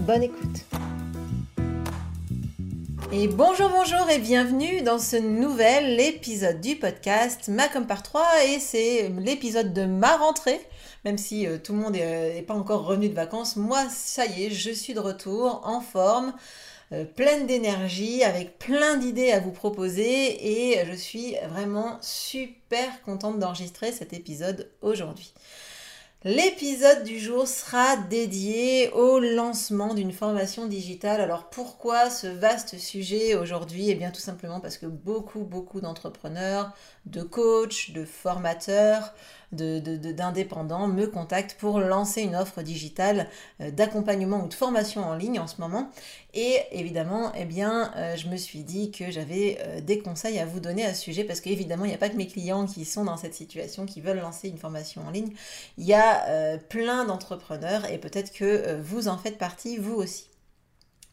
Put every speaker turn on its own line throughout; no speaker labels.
Bonne écoute. Et bonjour, bonjour et bienvenue dans ce nouvel épisode du podcast Macom par 3 et c'est l'épisode de ma rentrée. Même si euh, tout le monde n'est pas encore revenu de vacances, moi ça y est, je suis de retour en forme, euh, pleine d'énergie, avec plein d'idées à vous proposer et je suis vraiment super contente d'enregistrer cet épisode aujourd'hui. L'épisode du jour sera dédié au lancement d'une formation digitale. Alors pourquoi ce vaste sujet aujourd'hui? Eh bien tout simplement parce que beaucoup, beaucoup d'entrepreneurs, de coachs, de formateurs, d'indépendants me contactent pour lancer une offre digitale euh, d'accompagnement ou de formation en ligne en ce moment. Et évidemment, eh bien, euh, je me suis dit que j'avais euh, des conseils à vous donner à ce sujet parce qu'évidemment, il n'y a pas que mes clients qui sont dans cette situation, qui veulent lancer une formation en ligne. Il y a plein d'entrepreneurs et peut-être que vous en faites partie, vous aussi.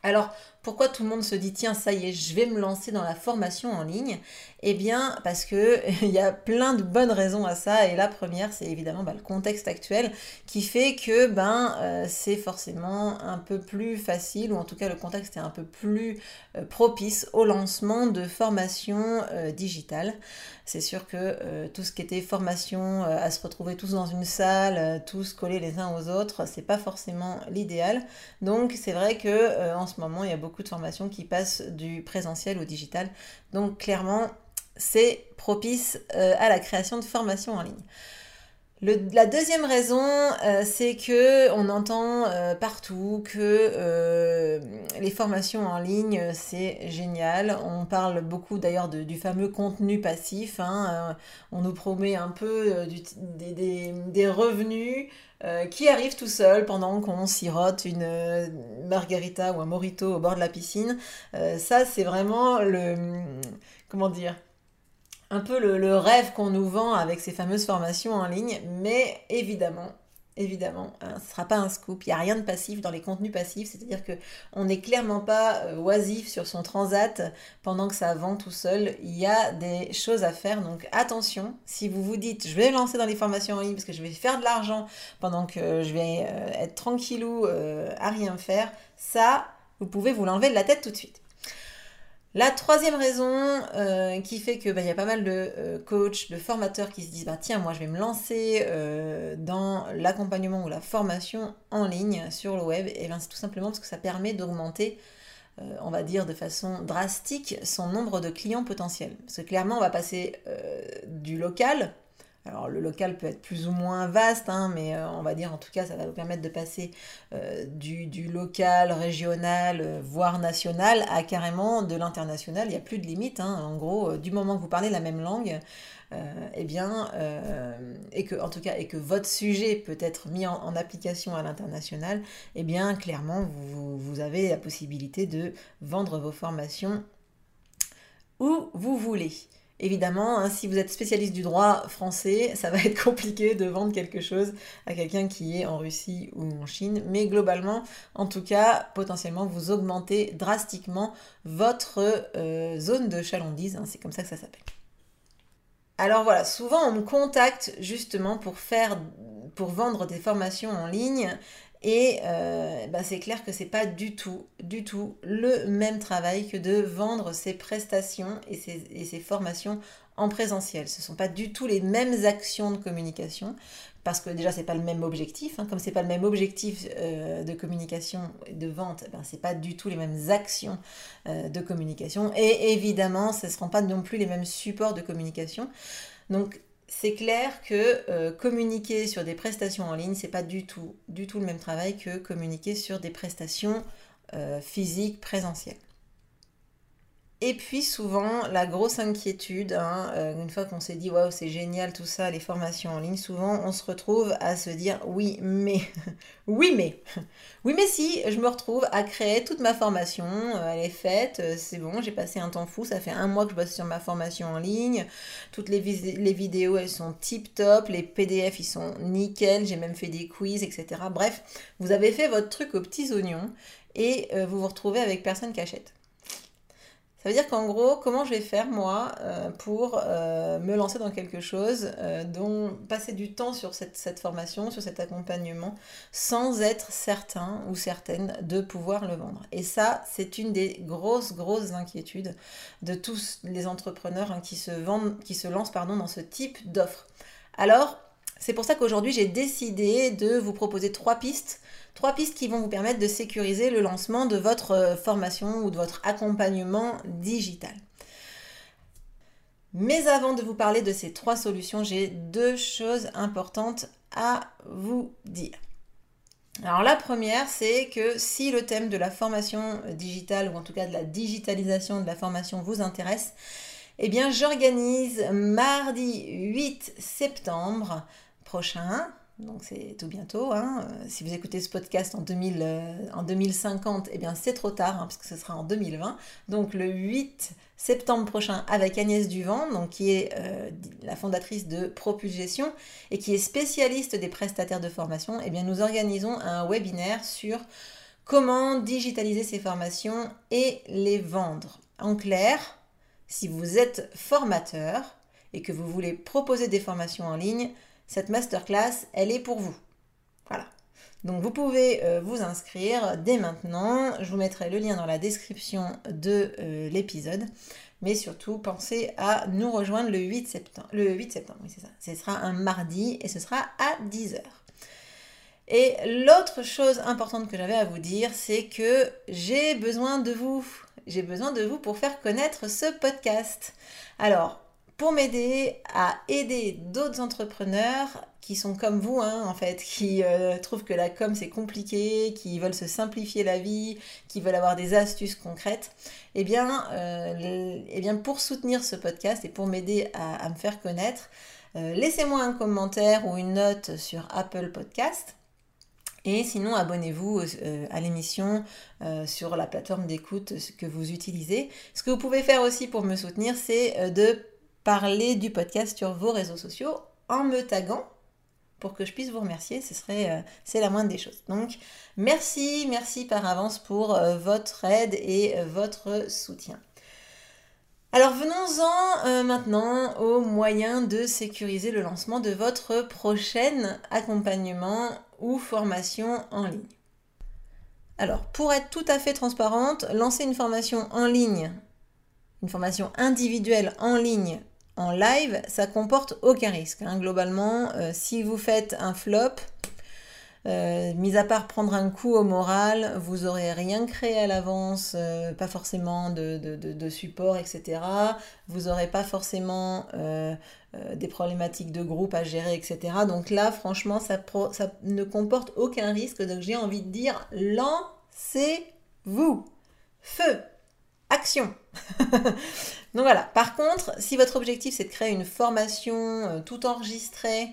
Alors, pourquoi tout le monde se dit tiens ça y est je vais me lancer dans la formation en ligne? Eh bien parce que il y a plein de bonnes raisons à ça et la première c'est évidemment bah, le contexte actuel qui fait que ben euh, c'est forcément un peu plus facile ou en tout cas le contexte est un peu plus euh, propice au lancement de formations euh, digitales. C'est sûr que tout ce qui était formation à se retrouver tous dans une salle, tous collés les uns aux autres, c'est pas forcément l'idéal. Donc c'est vrai que en ce moment il y a beaucoup de formations qui passent du présentiel au digital. Donc clairement, c'est propice euh, à la création de formations en ligne. la deuxième raison, euh, c'est que on entend euh, partout que les formations en ligne, c'est génial. On parle beaucoup d'ailleurs du fameux contenu passif. Hein. on nous promet un peu des, revenus euh, qui arrive tout seul pendant qu'on sirote une euh, margarita ou un morito au bord de la piscine. Euh, ça, c'est vraiment le. Comment dire un peu le rêve qu'on nous vend avec ces fameuses formations en ligne, mais évidemment, évidemment, hein, ce ne sera pas un scoop. Il n'y a rien de passif dans les contenus passifs, c'est-à-dire que on n'est clairement pas euh, oisif sur son transat pendant que ça vend tout seul. Il y a des choses à faire, donc attention. Si vous vous dites, je vais lancer dans les formations en ligne parce que je vais faire de l'argent pendant que je vais euh, être tranquillou euh, à rien faire, ça, vous pouvez vous l'enlever de la tête tout de suite. La troisième raison euh, qui fait que bah, y a pas mal de euh, coachs, de formateurs qui se disent bah, tiens moi je vais me lancer euh, dans l'accompagnement ou la formation en ligne sur le web, et bien c'est tout simplement parce que ça permet d'augmenter on va dire de façon drastique son nombre de clients potentiels. Parce que clairement on va passer du local alors le local peut être plus ou moins vaste, hein, mais euh, on va dire en tout cas ça va vous permettre de passer euh, du, local, régional, euh, voire national, à carrément de l'international. Il n'y a plus de limite. Hein. En gros, du moment que vous parlez la même langue, eh bien, et que en tout cas et que votre sujet peut être mis en, application à l'international, eh bien clairement vous avez la possibilité de vendre vos formations où vous voulez. Évidemment, hein, si vous êtes spécialiste du droit français, ça va être compliqué de vendre quelque chose à quelqu'un qui est en Russie ou en Chine. Mais globalement, en tout cas, potentiellement, vous augmentez drastiquement votre euh, zone de chalandise. Hein, c'est comme ça que ça s'appelle. Alors voilà, souvent on me contacte justement pour faire, pour vendre des formations en ligne et euh, bah, c'est clair que c'est pas du tout, du tout le même travail que de vendre ses prestations et ses, formations en présentiel. Ce ne sont pas du tout les mêmes actions de communication parce que déjà c'est pas le même objectif. Hein. Comme c'est pas le même objectif euh, de communication et de vente, ben, c'est pas du tout les mêmes actions euh, de communication. Et évidemment, ce ne seront pas non plus les mêmes supports de communication. Donc c'est clair que euh, communiquer sur des prestations en ligne, c'est pas du tout, du tout le même travail que communiquer sur des prestations euh, physiques présentielles. Et puis souvent, la grosse inquiétude, hein, euh, une fois qu'on s'est dit, waouh, c'est génial tout ça, les formations en ligne, souvent on se retrouve à se dire, oui, mais, oui, mais, oui, mais si, je me retrouve à créer toute ma formation, euh, elle est faite, euh, c'est bon, j'ai passé un temps fou, ça fait un mois que je bosse sur ma formation en ligne, toutes les, les vidéos, elles sont tip top, les PDF, ils sont nickel, j'ai même fait des quiz, etc. Bref, vous avez fait votre truc aux petits oignons et vous vous retrouvez avec personne qui achète. Ça veut dire qu'en gros, comment je vais faire moi euh, pour euh, me lancer dans quelque chose, euh, dont passer du temps sur cette, formation, sur cet accompagnement, sans être certain ou certaine de pouvoir le vendre? Et ça, c'est une des grosses, grosses inquiétudes de tous les entrepreneurs hein, qui, se vendent, qui se lancent pardon, dans ce type d'offre. Alors, c'est pour ça qu'aujourd'hui, j'ai décidé de vous proposer trois pistes Trois pistes qui vont vous permettre de sécuriser le lancement de votre euh, formation ou de votre accompagnement digital. Mais avant de vous parler de ces trois solutions, j'ai deux choses importantes à vous dire. Alors la première, c'est que si le thème de la formation digitale ou en tout cas de la digitalisation de la formation vous intéresse, eh bien j'organise mardi 8 septembre prochain donc c'est tout bientôt. Hein. Euh, si vous écoutez ce podcast en, 2000, euh, en 2050, eh bien c'est trop tard, hein, puisque ce sera en 2020. Donc le 8 septembre prochain avec Agnès Duvant, donc, qui est euh, la fondatrice de Propulgestion et qui est spécialiste des prestataires de formation, eh bien nous organisons un webinaire sur comment digitaliser ces formations et les vendre. En clair, si vous êtes formateur et que vous voulez proposer des formations en ligne, cette masterclass, elle est pour vous. Voilà. Donc vous pouvez euh, vous inscrire dès maintenant. Je vous mettrai le lien dans la description de euh, l'épisode. Mais surtout, pensez à nous rejoindre le 8 septembre. Le 8 septembre, oui, c'est ça. Ce sera un mardi et ce sera à 10h. Et l'autre chose importante que j'avais à vous dire, c'est que j'ai besoin de vous. J'ai besoin de vous pour faire connaître ce podcast. Alors, pour m'aider à aider d'autres entrepreneurs qui sont comme vous, hein, en fait, qui euh, trouvent que la com c'est compliqué, qui veulent se simplifier la vie, qui veulent avoir des astuces concrètes, eh bien, euh, eh bien pour soutenir ce podcast et pour m'aider à, me faire connaître, euh, laissez-moi un commentaire ou une note sur Apple Podcast. Et sinon, abonnez-vous à l'émission sur la plateforme d'écoute que vous utilisez. Ce que vous pouvez faire aussi pour me soutenir, c'est de parler du podcast sur vos réseaux sociaux en me taguant pour que je puisse vous remercier, ce serait euh, c'est la moindre des choses. Donc merci, merci par avance pour euh, votre aide et euh, votre soutien. Alors venons-en maintenant aux moyens de sécuriser le lancement de votre prochain accompagnement ou formation en ligne. Alors pour être tout à fait transparente, lancer une formation en ligne, une formation individuelle en ligne en live, ça comporte aucun risque. Hein. Globalement, euh, si vous faites un flop, euh, mis à part prendre un coup au moral, vous aurez rien créé à l'avance, euh, pas forcément de, support, etc. Vous n'aurez pas forcément des problématiques de groupe à gérer, etc. Donc là, franchement, ça, ça ne comporte aucun risque. Donc j'ai envie de dire, lancez-vous. Feu action. Donc voilà. Par contre, si votre objectif c'est de créer une formation euh, tout enregistrée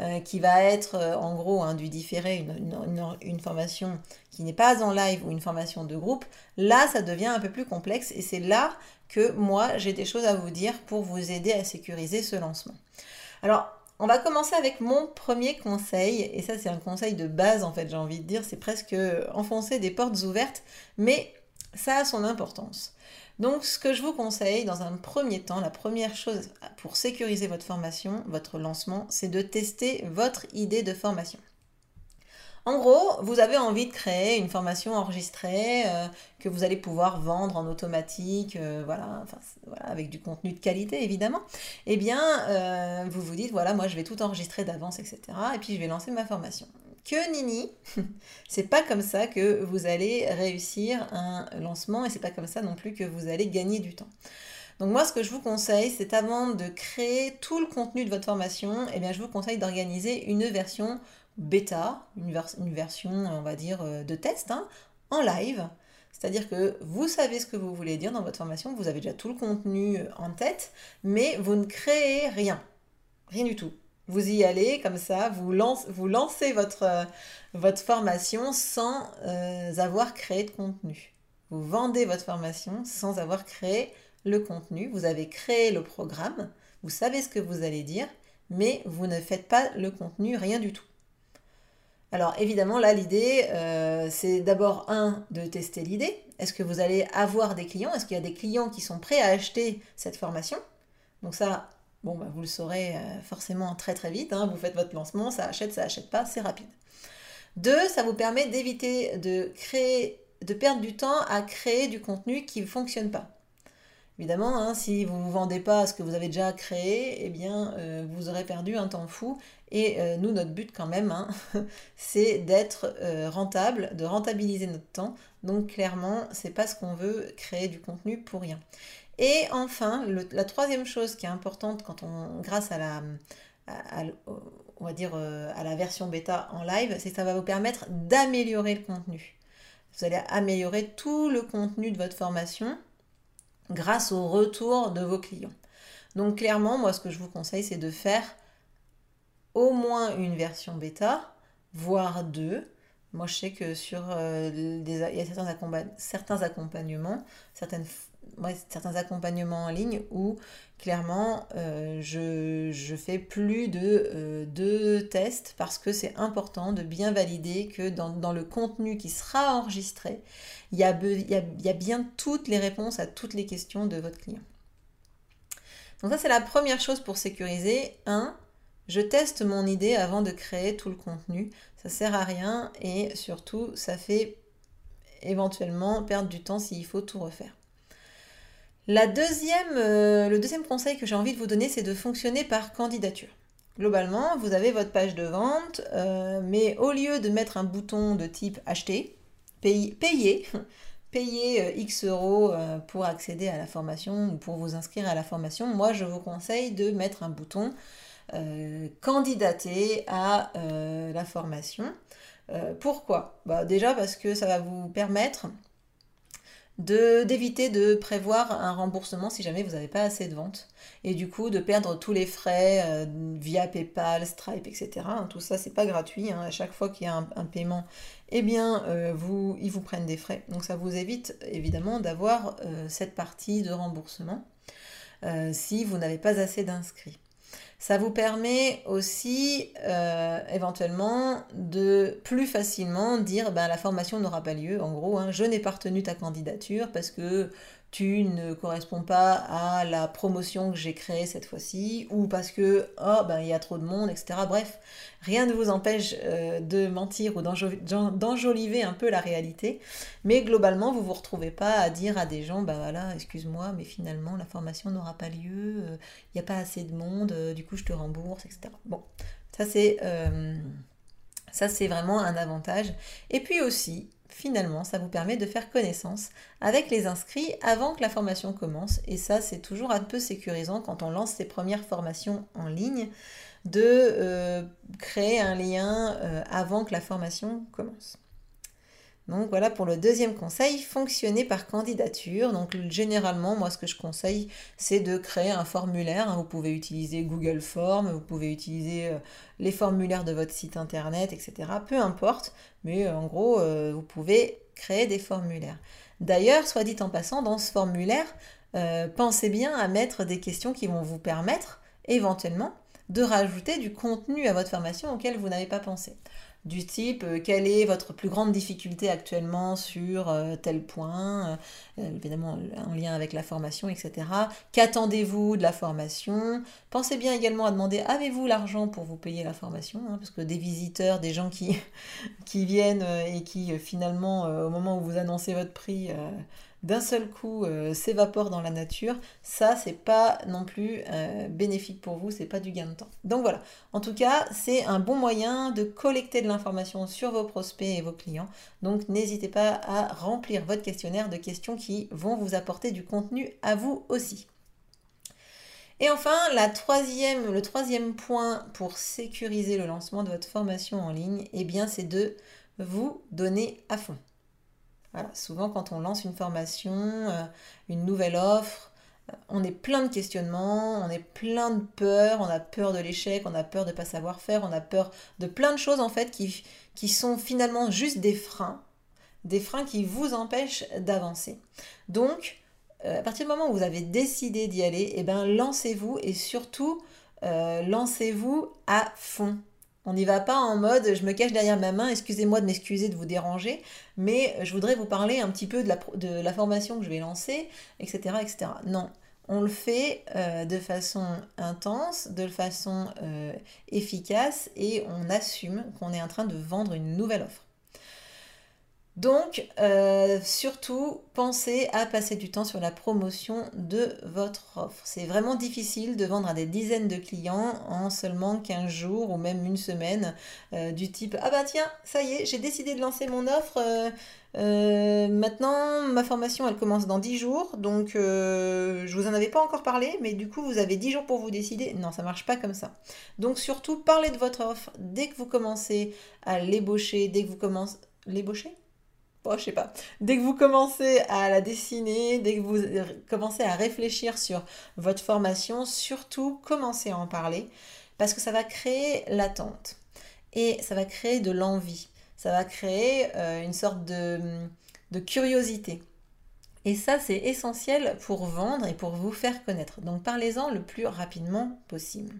euh, qui va être euh, en gros hein, du différé, une, une formation qui n'est pas en live ou une formation de groupe, là ça devient un peu plus complexe et c'est là que moi j'ai des choses à vous dire pour vous aider à sécuriser ce lancement. Alors on va commencer avec mon premier conseil, et ça c'est un conseil de base en fait, j'ai envie de dire, c'est presque enfoncer des portes ouvertes, mais ça a son importance. Donc ce que je vous conseille dans un premier temps, la première chose pour sécuriser votre formation, votre lancement, c'est de tester votre idée de formation. En gros, vous avez envie de créer une formation enregistrée euh, que vous allez pouvoir vendre en automatique, euh, voilà, avec du contenu de qualité évidemment. Eh bien, euh, vous vous dites, voilà, moi je vais tout enregistrer d'avance, etc. Et puis je vais lancer ma formation que nini, c'est pas comme ça que vous allez réussir un lancement et c'est pas comme ça non plus que vous allez gagner du temps. Donc moi ce que je vous conseille, c'est avant de créer tout le contenu de votre formation, eh bien je vous conseille d'organiser une version bêta, une, version on va dire euh, de test hein, en live C'est-à-dire que vous savez ce que vous voulez dire dans votre formation, vous avez déjà tout le contenu en tête, mais vous ne créez rien. Rien du tout. Vous y allez comme ça, vous, lancez votre, votre formation sans euh, avoir créé de contenu. Vous vendez votre formation sans avoir créé le contenu. Vous avez créé le programme, vous savez ce que vous allez dire, mais vous ne faites pas le contenu, rien du tout. Alors évidemment, là, l'idée, euh, c'est d'abord, un, de tester l'idée. Est-ce que vous allez avoir des clients? Est-ce qu'il y a des clients qui sont prêts à acheter cette formation? Donc ça, bon, bah, vous le saurez euh, forcément très très vite. Hein. Vous faites votre lancement, ça achète, ça achète pas, c'est rapide. Deux, ça vous permet d'éviter de créer, de perdre du temps à créer du contenu qui ne fonctionne pas. Évidemment, hein, si vous ne vendez pas ce que vous avez déjà créé, eh bien, euh, vous aurez perdu un temps fou. Et euh, nous, notre but quand même, hein, c'est d'être rentable, de rentabiliser notre temps. Donc clairement, c'est pas ce qu'on veut créer du contenu pour rien. Et enfin, la troisième chose qui est importante quand on, grâce à la, on va dire, euh, à la version bêta en live, c'est que ça va vous permettre d'améliorer le contenu. Vous allez améliorer tout le contenu de votre formation grâce au retour de vos clients. Donc clairement, moi, ce que je vous conseille, c'est de faire au moins une version bêta, voire deux. Moi, je sais que sur euh, il y a certains, certains accompagnements, certaines certains accompagnements en ligne où clairement euh, je, fais plus de euh, deux tests parce que c'est important de bien valider que dans, le contenu qui sera enregistré, il y, a, il, y a, bien toutes les réponses à toutes les questions de votre client. Donc ça c'est la première chose pour sécuriser. Un, je teste mon idée avant de créer tout le contenu. Ça sert à rien et surtout ça fait éventuellement perdre du temps s'il faut tout refaire. Euh, le deuxième conseil que j'ai envie de vous donner, c'est de fonctionner par candidature. Globalement, vous avez votre page de vente, euh, mais au lieu de mettre un bouton de type acheter, payer, payer, euh, X euros pour accéder à la formation ou pour vous inscrire à la formation, moi je vous conseille de mettre un bouton candidater à la formation. pourquoi? Bah, Déjà parce que ça va vous permettre d'éviter de, prévoir un remboursement si jamais vous n'avez pas assez de ventes et du coup de perdre tous les frais euh, via PayPal, Stripe, etc. Hein, tout ça c'est pas gratuit. Hein. À chaque fois qu'il y a un, paiement, eh bien euh, vous, ils vous prennent des frais. Donc ça vous évite évidemment d'avoir euh, cette partie de remboursement si vous n'avez pas assez d'inscrits. Ça vous permet aussi euh, éventuellement de plus facilement dire ben, la formation n'aura pas lieu. En gros, hein, je n'ai pas retenu ta candidature parce que tu ne corresponds pas à la promotion que j'ai créée cette fois-ci, ou parce que oh ben il y a trop de monde, etc. Bref, rien ne vous empêche euh, de mentir ou d'enjoliver un peu la réalité, mais globalement vous vous retrouvez pas à dire à des gens ben voilà excuse-moi mais finalement la formation n'aura pas lieu, euh, il n'y a pas assez de monde, euh, du coup je te rembourse, etc. Bon, ça c'est ça c'est vraiment un avantage. Et puis aussi finalement, ça vous permet de faire connaissance avec les inscrits avant que la formation commence. Et ça, c'est toujours un peu sécurisant quand on lance ses premières formations en ligne, de euh, créer un lien euh, avant que la formation commence. Donc voilà pour le deuxième conseil, fonctionner par candidature. Donc généralement, moi ce que je conseille, c'est de créer un formulaire. Hein. Vous pouvez utiliser Google Form, vous pouvez utiliser euh, les formulaires de votre site internet, etc. Peu importe, mais euh, en gros, euh, vous pouvez créer des formulaires. D'ailleurs, soit dit en passant, dans ce formulaire, pensez bien à mettre des questions qui vont vous permettre éventuellement de rajouter du contenu à votre formation auquel vous n'avez pas pensé du type euh, quelle est votre plus grande difficulté actuellement sur euh, tel point, euh, évidemment en lien avec la formation, etc. Qu'attendez-vous de la formation? Pensez bien également à demander avez-vous l'argent pour vous payer la formation hein, Parce que des visiteurs, des gens qui, qui viennent et qui finalement, au moment où vous annoncez votre prix, d'un seul coup euh, s'évapore dans la nature, ça c'est pas non plus euh, bénéfique pour vous, c'est pas du gain de temps. Donc voilà, en tout cas c'est un bon moyen de collecter de l'information sur vos prospects et vos clients. Donc n'hésitez pas à remplir votre questionnaire de questions qui vont vous apporter du contenu à vous aussi. Et enfin, la troisième, le troisième point pour sécuriser le lancement de votre formation en ligne, eh bien c'est de vous donner à fond. Souvent quand on lance une formation, euh, une nouvelle offre, euh, on est plein de questionnements, on est plein de peurs, on a peur de l'échec, on a peur de ne pas savoir faire, on a peur de plein de choses en fait qui, qui sont finalement juste des freins, des freins qui vous empêchent d'avancer. Donc, euh, à partir du moment où vous avez décidé d'y aller, eh ben, lancez-vous et surtout, lancez-vous à fond. On n'y va pas en mode je me cache derrière ma main, excusez-moi de m'excuser de vous déranger, mais je voudrais vous parler un petit peu de la, formation que je vais lancer, etc. etc. Non, on le fait euh, de façon intense, de façon euh, efficace et on assume qu'on est en train de vendre une nouvelle offre. Donc, euh, surtout, pensez à passer du temps sur la promotion de votre offre. C'est vraiment difficile de vendre à des dizaines de clients en seulement 15 jours ou même une semaine, euh, du type Ah bah tiens, ça y est, j'ai décidé de lancer mon offre. Euh, maintenant, ma formation, elle commence dans 10 jours, donc je vous en avais pas encore parlé, mais du coup, vous avez 10 jours pour vous décider. Non, ça marche pas comme ça. Donc, surtout, parlez de votre offre dès que vous commencez à l'ébaucher, dès que vous commencez... L'ébaucher? Je sais pas. Dès que vous commencez à la dessiner, dès que vous commencez à réfléchir sur votre formation, surtout commencez à en parler parce que ça va créer l'attente et ça va créer de l'envie. Ça va créer euh, une sorte de, de curiosité. Et ça, c'est essentiel pour vendre et pour vous faire connaître. Donc parlez-en le plus rapidement possible.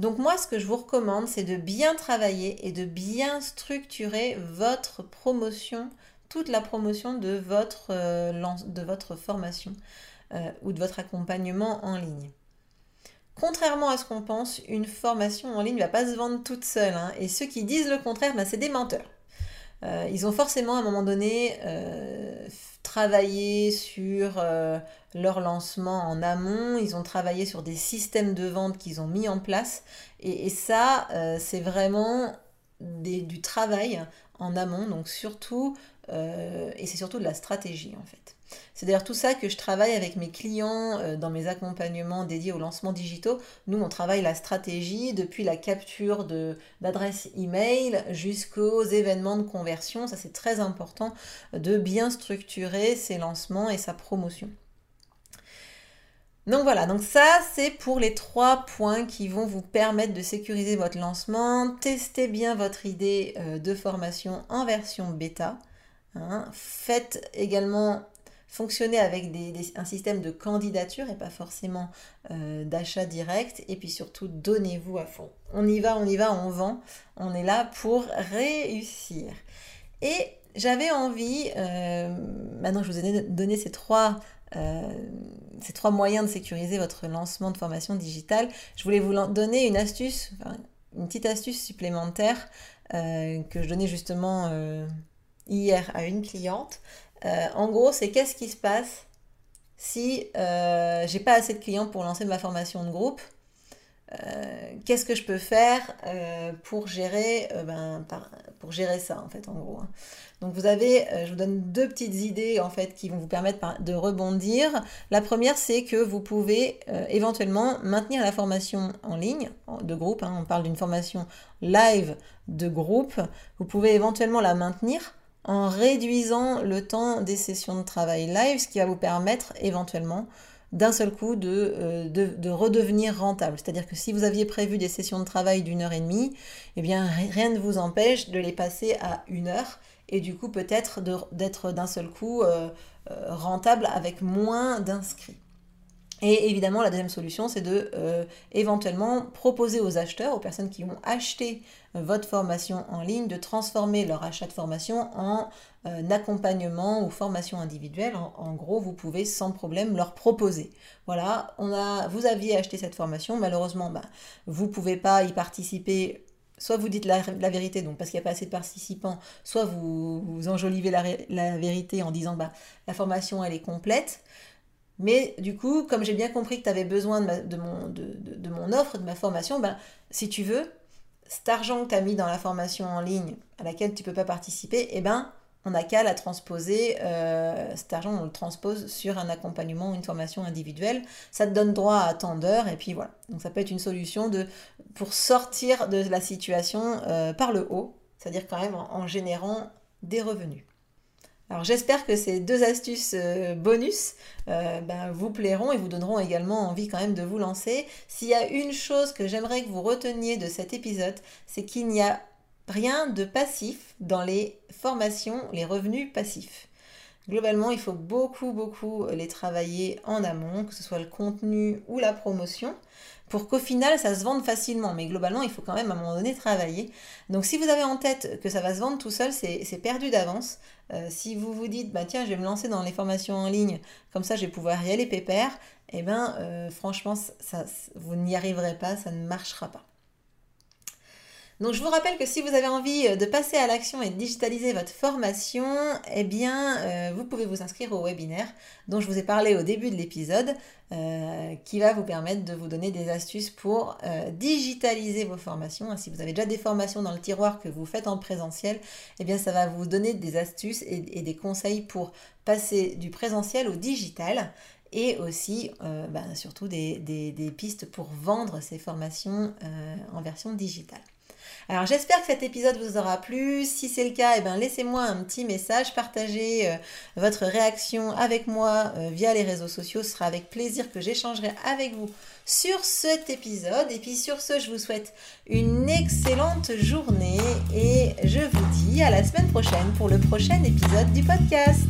Donc moi, ce que je vous recommande, c'est de bien travailler et de bien structurer votre promotion, toute la promotion de votre, euh, de votre formation euh, ou de votre accompagnement en ligne. Contrairement à ce qu'on pense, une formation en ligne ne va pas se vendre toute seule. Hein. et ceux qui disent le contraire, ben, c'est des menteurs. Euh, ils ont forcément à un moment donné travaillé sur leur lancement en amont, ils ont travaillé sur des systèmes de vente qu'ils ont mis en place. Et, ça, euh, c'est vraiment du travail en amont, donc surtout, euh, et c'est surtout de la stratégie en fait. C'est d'ailleurs tout ça que je travaille avec mes clients euh, dans mes accompagnements dédiés aux lancements digitaux. Nous, on travaille la stratégie depuis la capture d'adresse email jusqu'aux événements de conversion. Ça, c'est très important de bien structurer ses lancements et sa promotion. Donc voilà, donc ça c'est pour les trois points qui vont vous permettre de sécuriser votre lancement. Testez bien votre idée euh, de formation en version bêta. Hein. Faites également fonctionner avec un système de candidature et pas forcément euh, d'achat direct. Et puis surtout, donnez-vous à fond. On y va, on y va, on vend. On est là pour réussir. Et j'avais envie, euh, maintenant je vous ai donné ces trois euh, ces trois moyens de sécuriser votre lancement de formation digitale, je voulais vous donner une astuce, une petite astuce supplémentaire que je donnais justement hier à une cliente. En gros, c'est qu'est-ce qui se passe si j'ai pas assez de clients pour lancer ma formation de groupe qu'est-ce que je peux faire pour gérer ben, pour gérer ça en fait en gros hein. Donc vous avez, euh, je vous donne deux petites idées en fait qui vont vous permettre de rebondir. La première, c'est que vous pouvez euh, éventuellement maintenir la formation en ligne de groupe. Hein. on parle d'une formation live de groupe. Vous pouvez éventuellement la maintenir en réduisant le temps des sessions de travail live, ce qui va vous permettre éventuellement d'un seul coup de, euh, de, de, redevenir rentable. C'est-à-dire que si vous aviez prévu des sessions de travail d'une heure et demie, eh bien rien ne vous empêche de les passer à une heure et du coup peut-être d'être d'un seul coup euh, euh, rentable avec moins d'inscrits. Et évidemment, la deuxième solution, c'est de euh, éventuellement proposer aux acheteurs, aux personnes qui ont acheté votre formation en ligne, de transformer leur achat de formation en accompagnement ou formation individuelle. En, gros, vous pouvez sans problème leur proposer. Voilà, on a, vous aviez acheté cette formation, malheureusement, bah, vous ne pouvez pas y participer soit vous dites la, vérité, donc parce qu'il n'y a pas assez de participants, soit vous, vous enjolivez la, vérité en disant bah, la formation elle est complète. Mais du coup, comme j'ai bien compris que tu avais besoin de, mon, offre, de ma formation, bah, si tu veux, cet argent que tu as mis dans la formation en ligne à laquelle tu ne peux pas participer, eh ben, on n'a qu'à la transposer, euh, cet argent on le transpose sur un accompagnement ou une formation individuelle. Ça te donne droit à tant d'heures et puis voilà. Donc ça peut être une solution de, pour sortir de la situation euh, par le haut, c'est-à-dire quand même en, générant des revenus. Alors j'espère que ces deux astuces euh, bonus euh, ben, vous plairont et vous donneront également envie quand même de vous lancer. S'il y a une chose que j'aimerais que vous reteniez de cet épisode, c'est qu'il n'y a rien de passif dans les formations, les revenus passifs. Globalement, il faut beaucoup, beaucoup les travailler en amont, que ce soit le contenu ou la promotion, pour qu'au final, ça se vende facilement. Mais globalement, il faut quand même à un moment donné travailler. Donc si vous avez en tête que ça va se vendre tout seul, c'est perdu d'avance. Euh, si vous vous dites, bah tiens, je vais me lancer dans les formations en ligne, comme ça je vais pouvoir y aller pépère, eh bien, euh, franchement, ça, vous n'y arriverez pas, ça ne marchera pas. Donc je vous rappelle que si vous avez envie euh, de passer à l'action et de digitaliser votre formation, eh bien euh, vous pouvez vous inscrire au webinaire dont je vous ai parlé au début de l'épisode, euh, qui va vous permettre de vous donner des astuces pour digitaliser vos formations. Si vous avez déjà des formations dans le tiroir que vous faites en présentiel, eh bien ça va vous donner des astuces et, des conseils pour passer du présentiel au digital et aussi ben, surtout des, pistes pour vendre ces formations en version digitale. Alors j'espère que cet épisode vous aura plu. Si c'est le cas, eh ben, laissez-moi un petit message, partagez euh, votre réaction avec moi euh, via les réseaux sociaux. Ce sera avec plaisir que j'échangerai avec vous sur cet épisode. Et puis sur ce, je vous souhaite une excellente journée et je vous dis à la semaine prochaine pour le prochain épisode du podcast.